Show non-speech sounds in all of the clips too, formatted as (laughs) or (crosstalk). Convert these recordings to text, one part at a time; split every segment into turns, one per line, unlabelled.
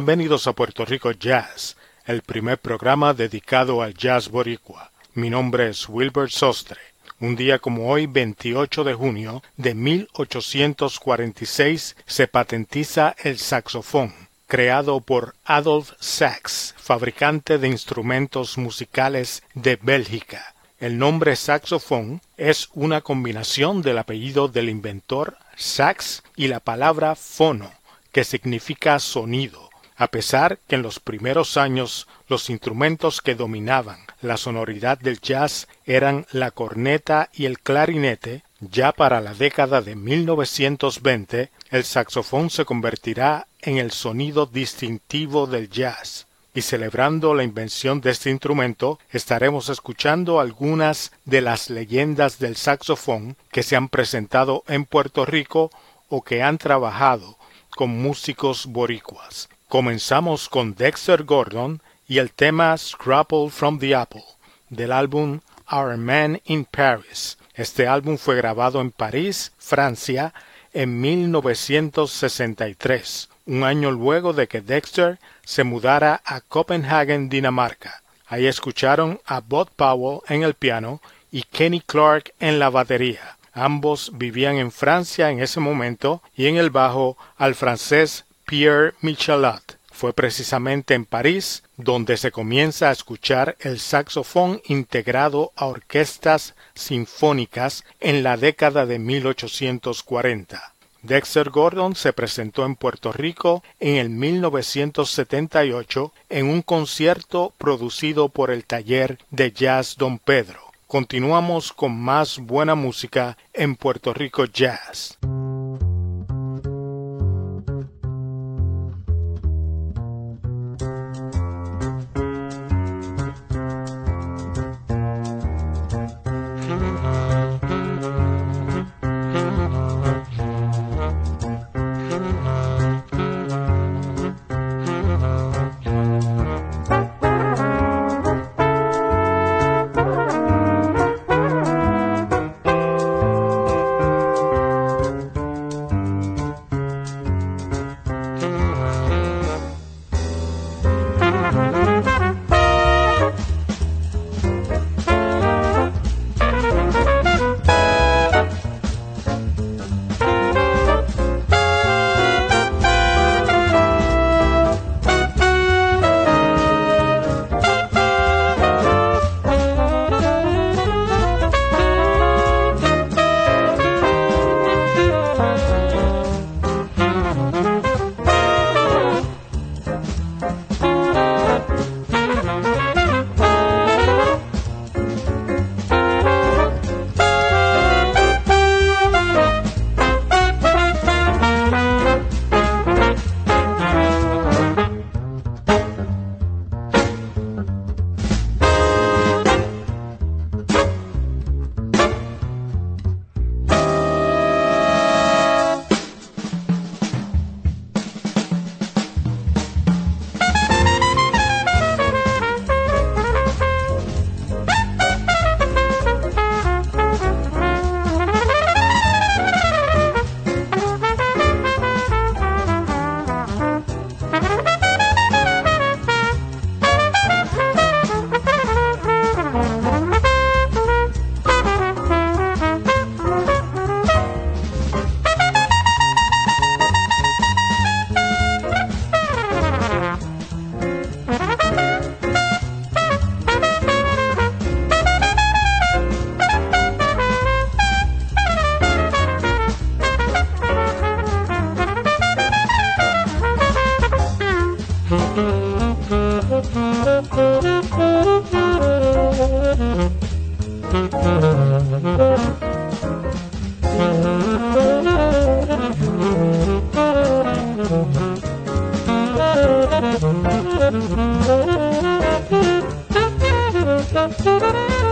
Bienvenidos a Puerto Rico Jazz, el primer programa dedicado al jazz boricua. Mi nombre es Wilbert Sostre. Un día como hoy, 28 de junio de 1846, se patentiza el saxofón, creado por Adolf Sax, fabricante de instrumentos musicales de Bélgica. El nombre saxofón es una combinación del apellido del inventor Sax y la palabra fono, que significa sonido a pesar que en los primeros años los instrumentos que dominaban la sonoridad del jazz eran la corneta y el clarinete, ya para la década de 1920 el saxofón se convertirá en el sonido distintivo del jazz. Y celebrando la invención de este instrumento, estaremos escuchando algunas de las leyendas del saxofón que se han presentado en Puerto Rico o que han trabajado con músicos boricuas. Comenzamos con Dexter Gordon y el tema Scrapple from the Apple del álbum Our Man in Paris. Este álbum fue grabado en París, Francia, en 1963, un año luego de que Dexter se mudara a Copenhagen, Dinamarca. Ahí escucharon a Bob Powell en el piano y Kenny Clark en la batería. Ambos vivían en Francia en ese momento y en el bajo al francés Pierre Michelat. Fue precisamente en París donde se comienza a escuchar el saxofón integrado a orquestas sinfónicas en la década de 1840. Dexter Gordon se presentó en Puerto Rico en el 1978 en un concierto producido por el taller de jazz Don Pedro. Continuamos con más buena música en Puerto Rico Jazz.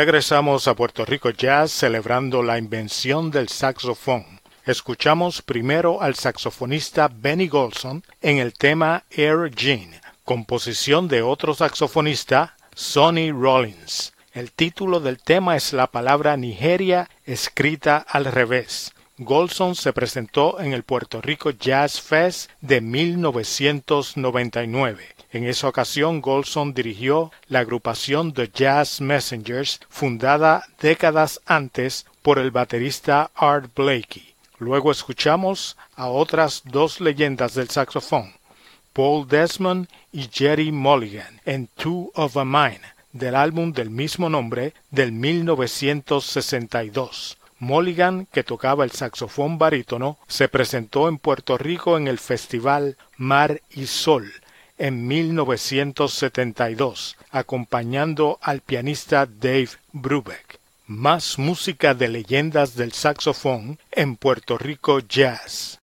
Regresamos a Puerto Rico Jazz celebrando la invención del saxofón. Escuchamos primero al saxofonista Benny Golson en el tema Air Gene, composición de otro saxofonista, Sonny Rollins. El título del tema es la palabra Nigeria escrita al revés. Golson se presentó en el Puerto Rico Jazz Fest de 1999. En esa ocasión, Golson dirigió la agrupación The Jazz Messengers, fundada décadas antes por el baterista Art Blakey. Luego escuchamos a otras dos leyendas del saxofón, Paul Desmond y Jerry Mulligan, en Two of a Mine, del álbum del mismo nombre del 1962. Mulligan, que tocaba el saxofón barítono, se presentó en Puerto Rico en el festival Mar y Sol en 1972, acompañando al pianista Dave Brubeck. Más música de leyendas del saxofón en Puerto Rico Jazz.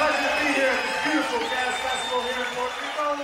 pleasure to be here at this beautiful jazz festival here in Puerto Rico.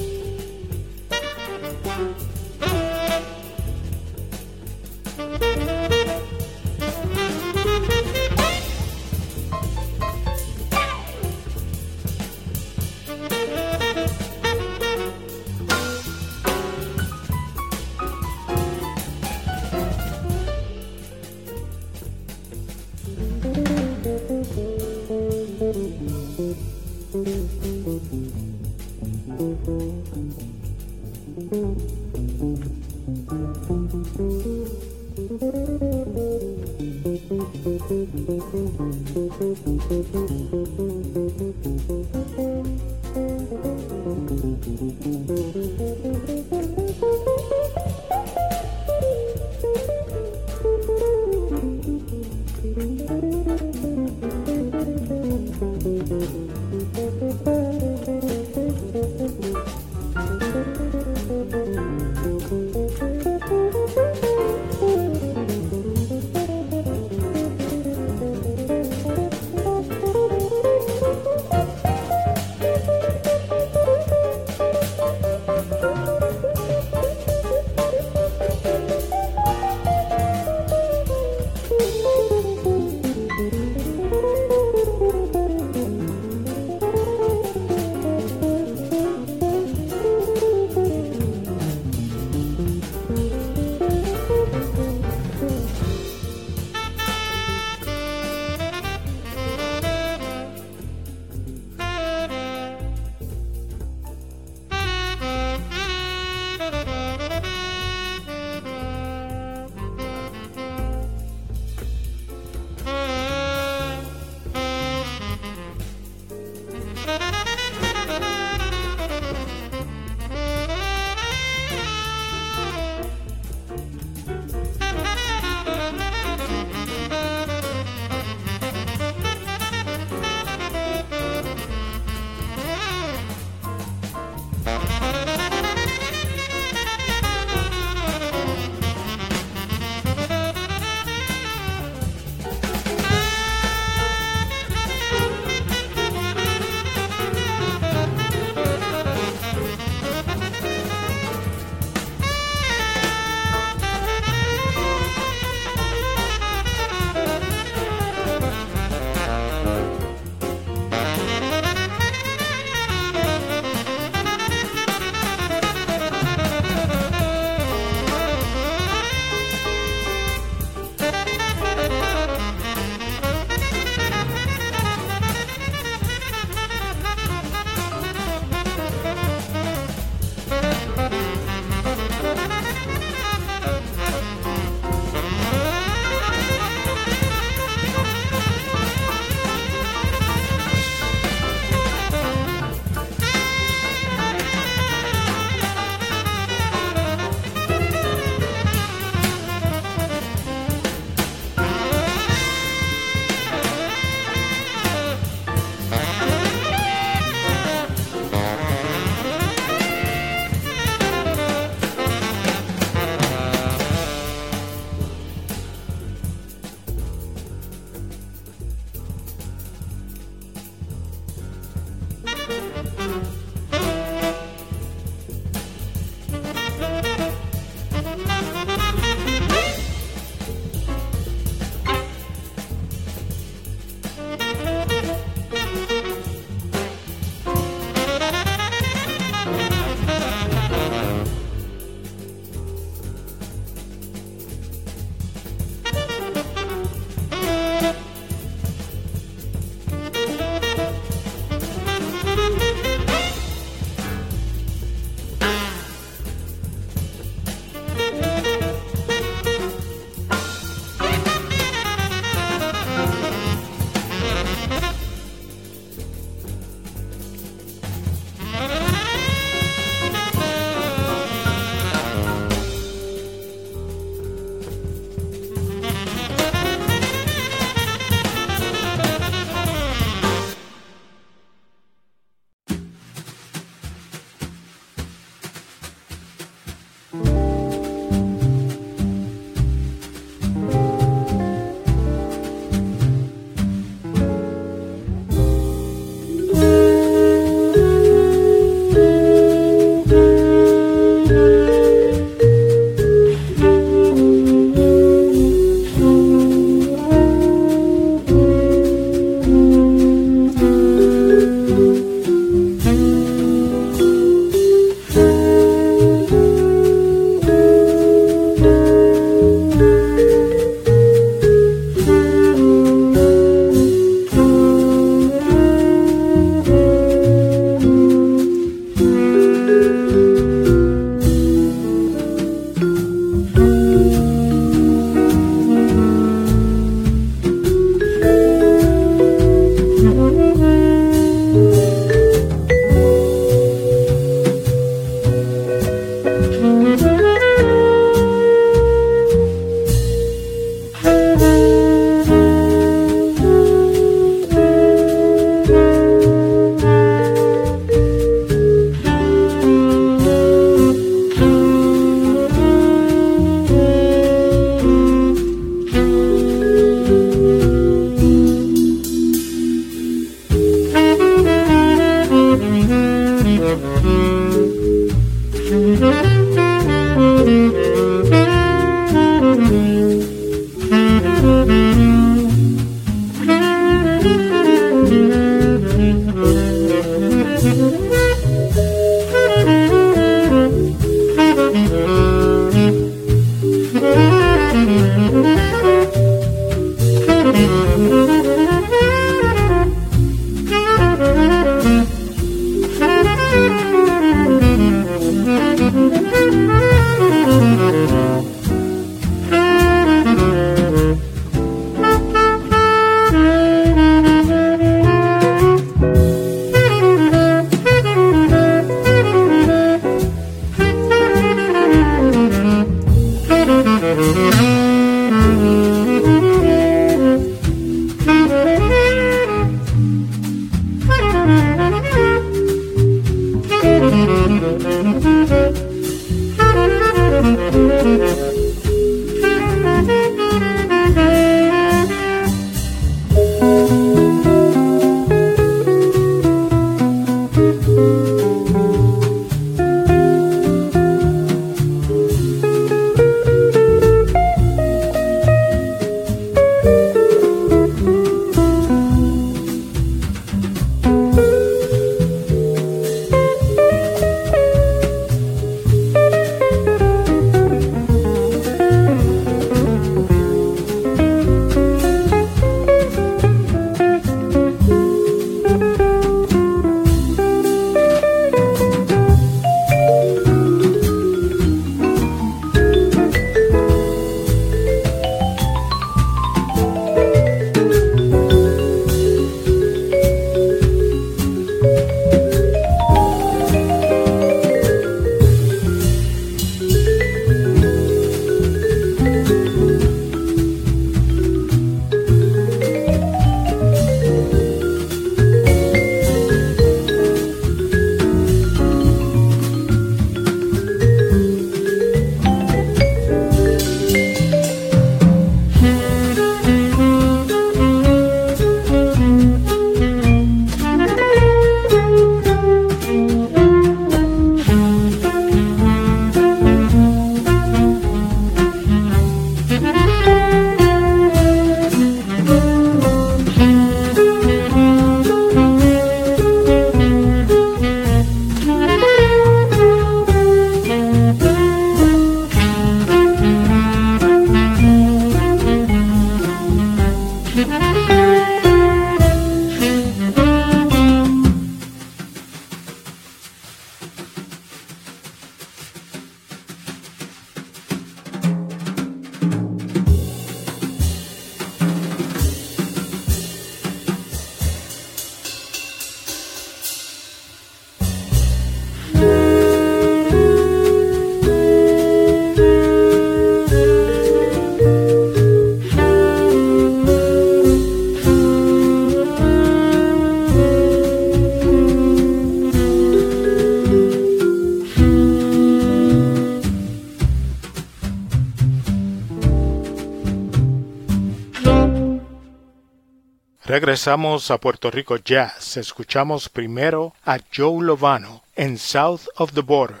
Regresamos a Puerto Rico Jazz. Escuchamos primero a Joe Lovano en South of the Border,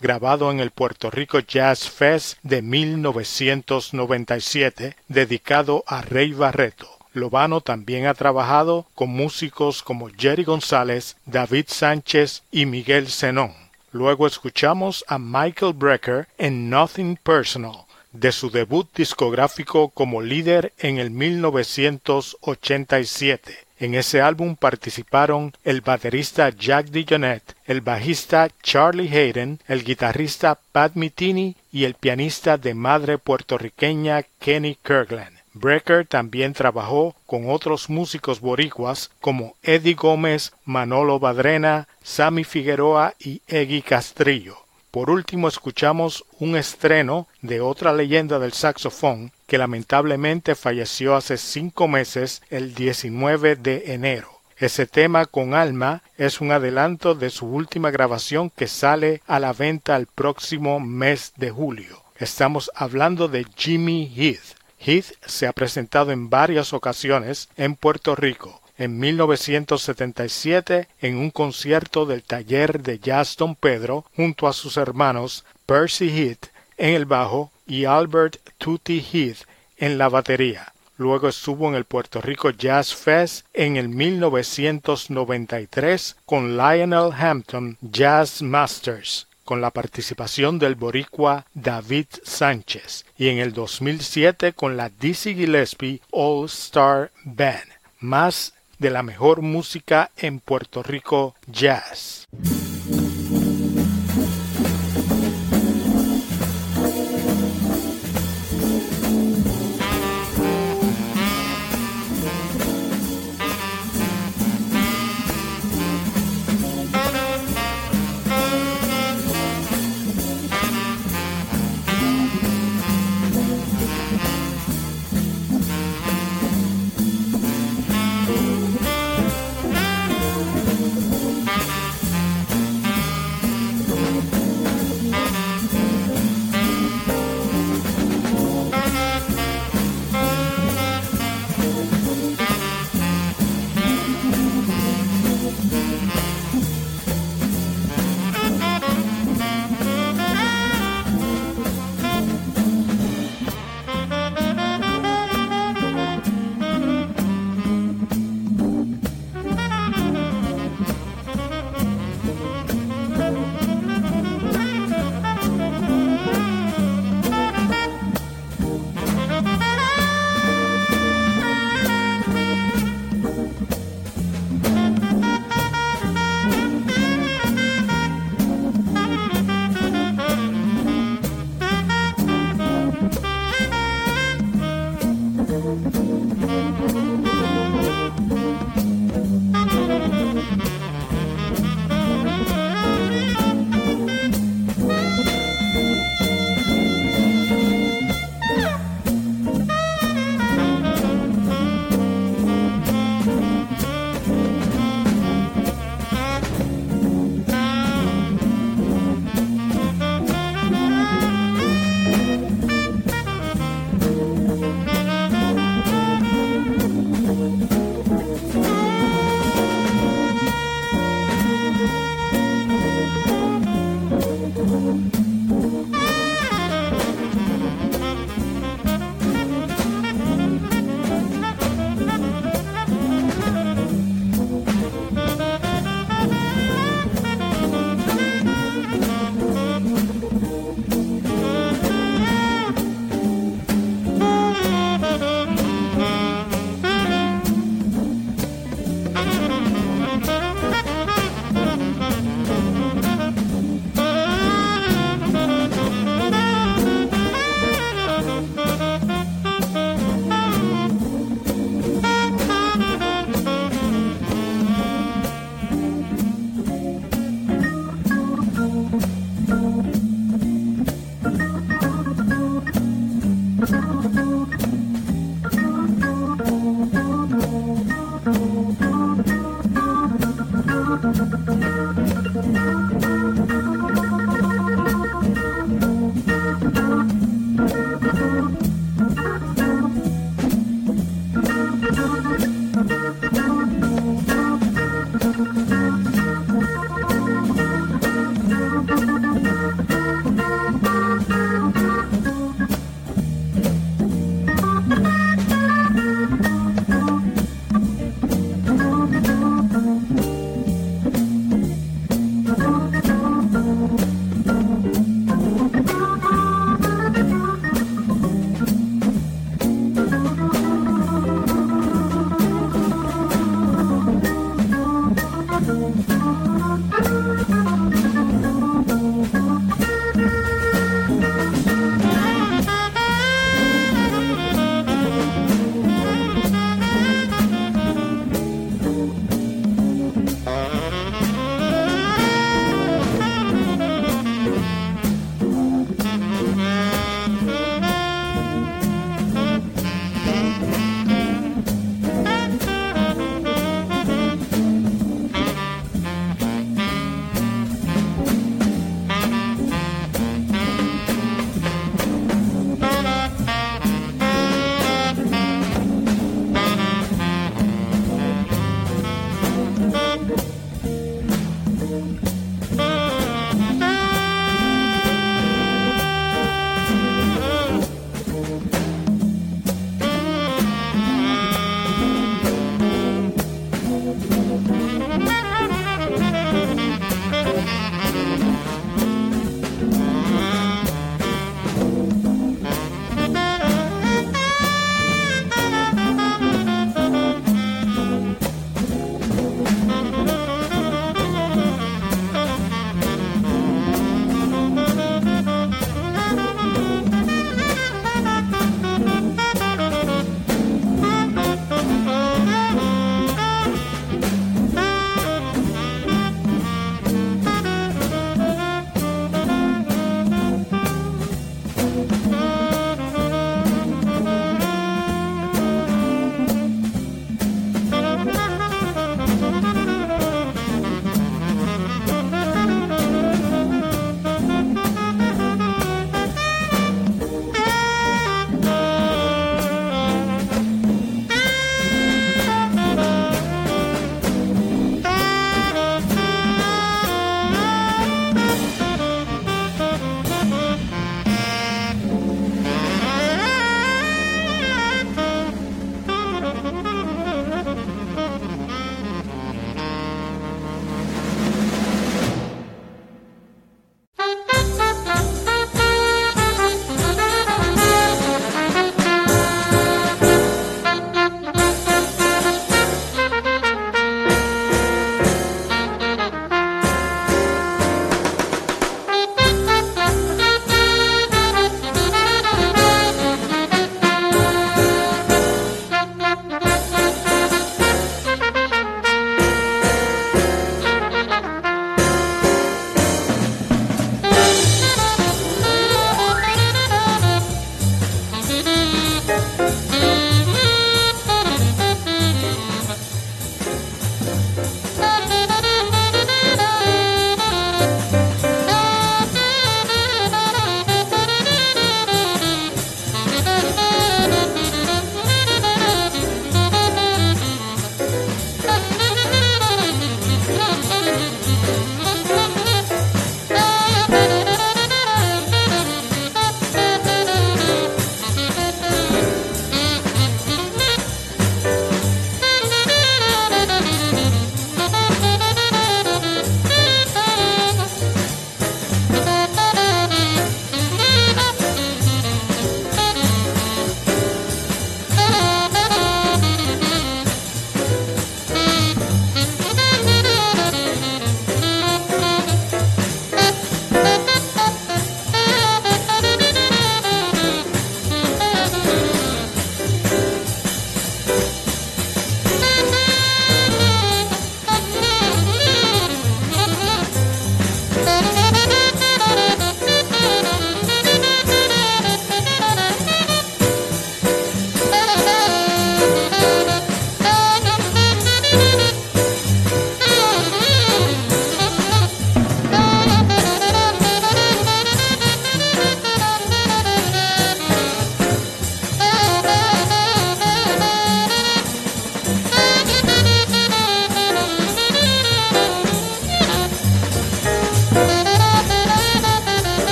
grabado en el Puerto Rico Jazz Fest de 1997, dedicado a Rey Barreto. Lovano también ha trabajado con músicos como Jerry González, David Sánchez y Miguel Zenón. Luego escuchamos a Michael Brecker en Nothing Personal, de su debut discográfico como líder en el 1987. En ese álbum participaron el baterista Jack DeJohnette, el bajista Charlie Hayden, el guitarrista Pat Mitini y el pianista de madre puertorriqueña Kenny Kirkland. Brecker también trabajó con otros músicos boricuas como Eddie Gómez, Manolo Badrena, Sammy Figueroa y Eggy Castrillo. Por último escuchamos un estreno de otra leyenda del saxofón que lamentablemente falleció hace cinco meses el 19 de enero. Ese tema con alma es un adelanto de su última grabación que sale a la venta el próximo mes de julio. Estamos hablando de Jimmy Heath. Heath se ha presentado en varias ocasiones en Puerto Rico en 1977 en un concierto del taller de jazz Don Pedro junto a sus hermanos Percy Heath en el bajo y Albert Tutti Heath en la batería. Luego estuvo en el Puerto Rico Jazz Fest en el 1993 con Lionel Hampton Jazz Masters con la participación del boricua David Sánchez y en el 2007 con la Dizzy Gillespie All Star Band. Más de la mejor música en Puerto Rico Jazz.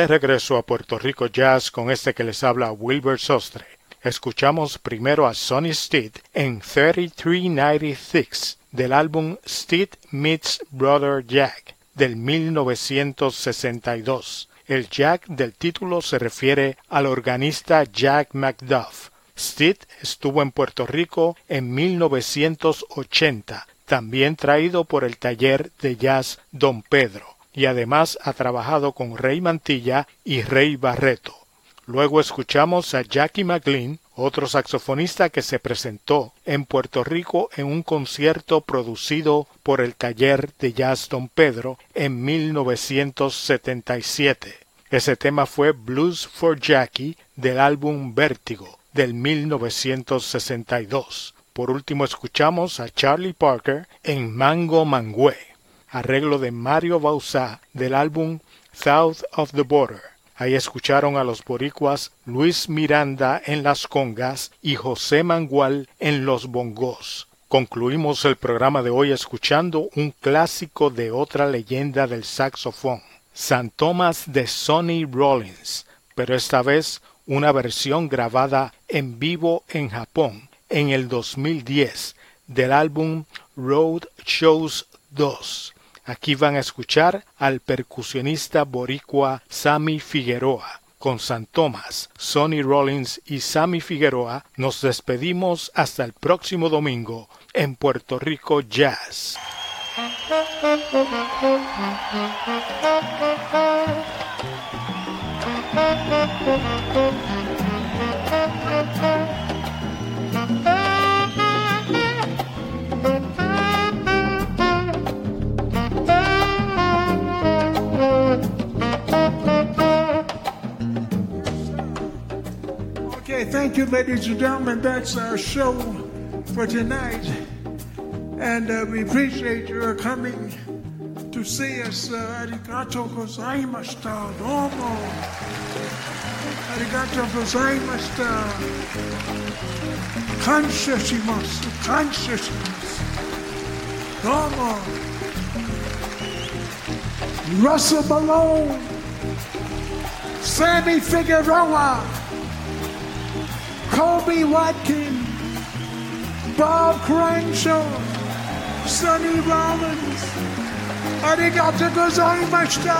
De regreso a Puerto Rico Jazz con este que les habla Wilbur Sostre. Escuchamos primero a Sonny Stitt en 3396 del álbum Stitt Meets Brother Jack del 1962. El Jack del título se refiere al organista Jack McDuff. Stitt estuvo en Puerto Rico en 1980, también traído por el taller de jazz Don Pedro, y además ha trabajado con Rey Mantilla y Rey Barreto. Luego escuchamos a Jackie McLean, otro saxofonista que se presentó en Puerto Rico en un concierto producido por el taller de jazz Don Pedro en 1977. Ese tema fue Blues for Jackie del álbum Vértigo del 1962. Por último escuchamos a Charlie Parker en Mango Mangüe, arreglo de Mario Bauzá del álbum South of the Border. Ahí escucharon a los boricuas Luis Miranda en las congas y José Mangual en los bongos. Concluimos el programa de hoy escuchando un clásico de otra leyenda del saxofón, San Tomás de Sonny Rollins, pero esta vez una versión grabada en vivo en Japón en el 2010 del álbum Road Shows 2 Aquí van a escuchar al percusionista boricua Sammy Figueroa. Con San Tomás, Sonny Rollins y Sammy Figueroa nos despedimos hasta el próximo domingo en Puerto Rico Jazz. (laughs)
thank you, ladies and gentlemen. That's our show for tonight. And uh, we appreciate your coming to see us. Uh, arigato gozaimashita. Domo. Arigato gozaimashita. Kansha shimasu. Kansha. Domo. Russell Malone. Sammy Figueroa. Colby Watkins, Bob Crenshaw, Sonny Rollins. ありがとうございました。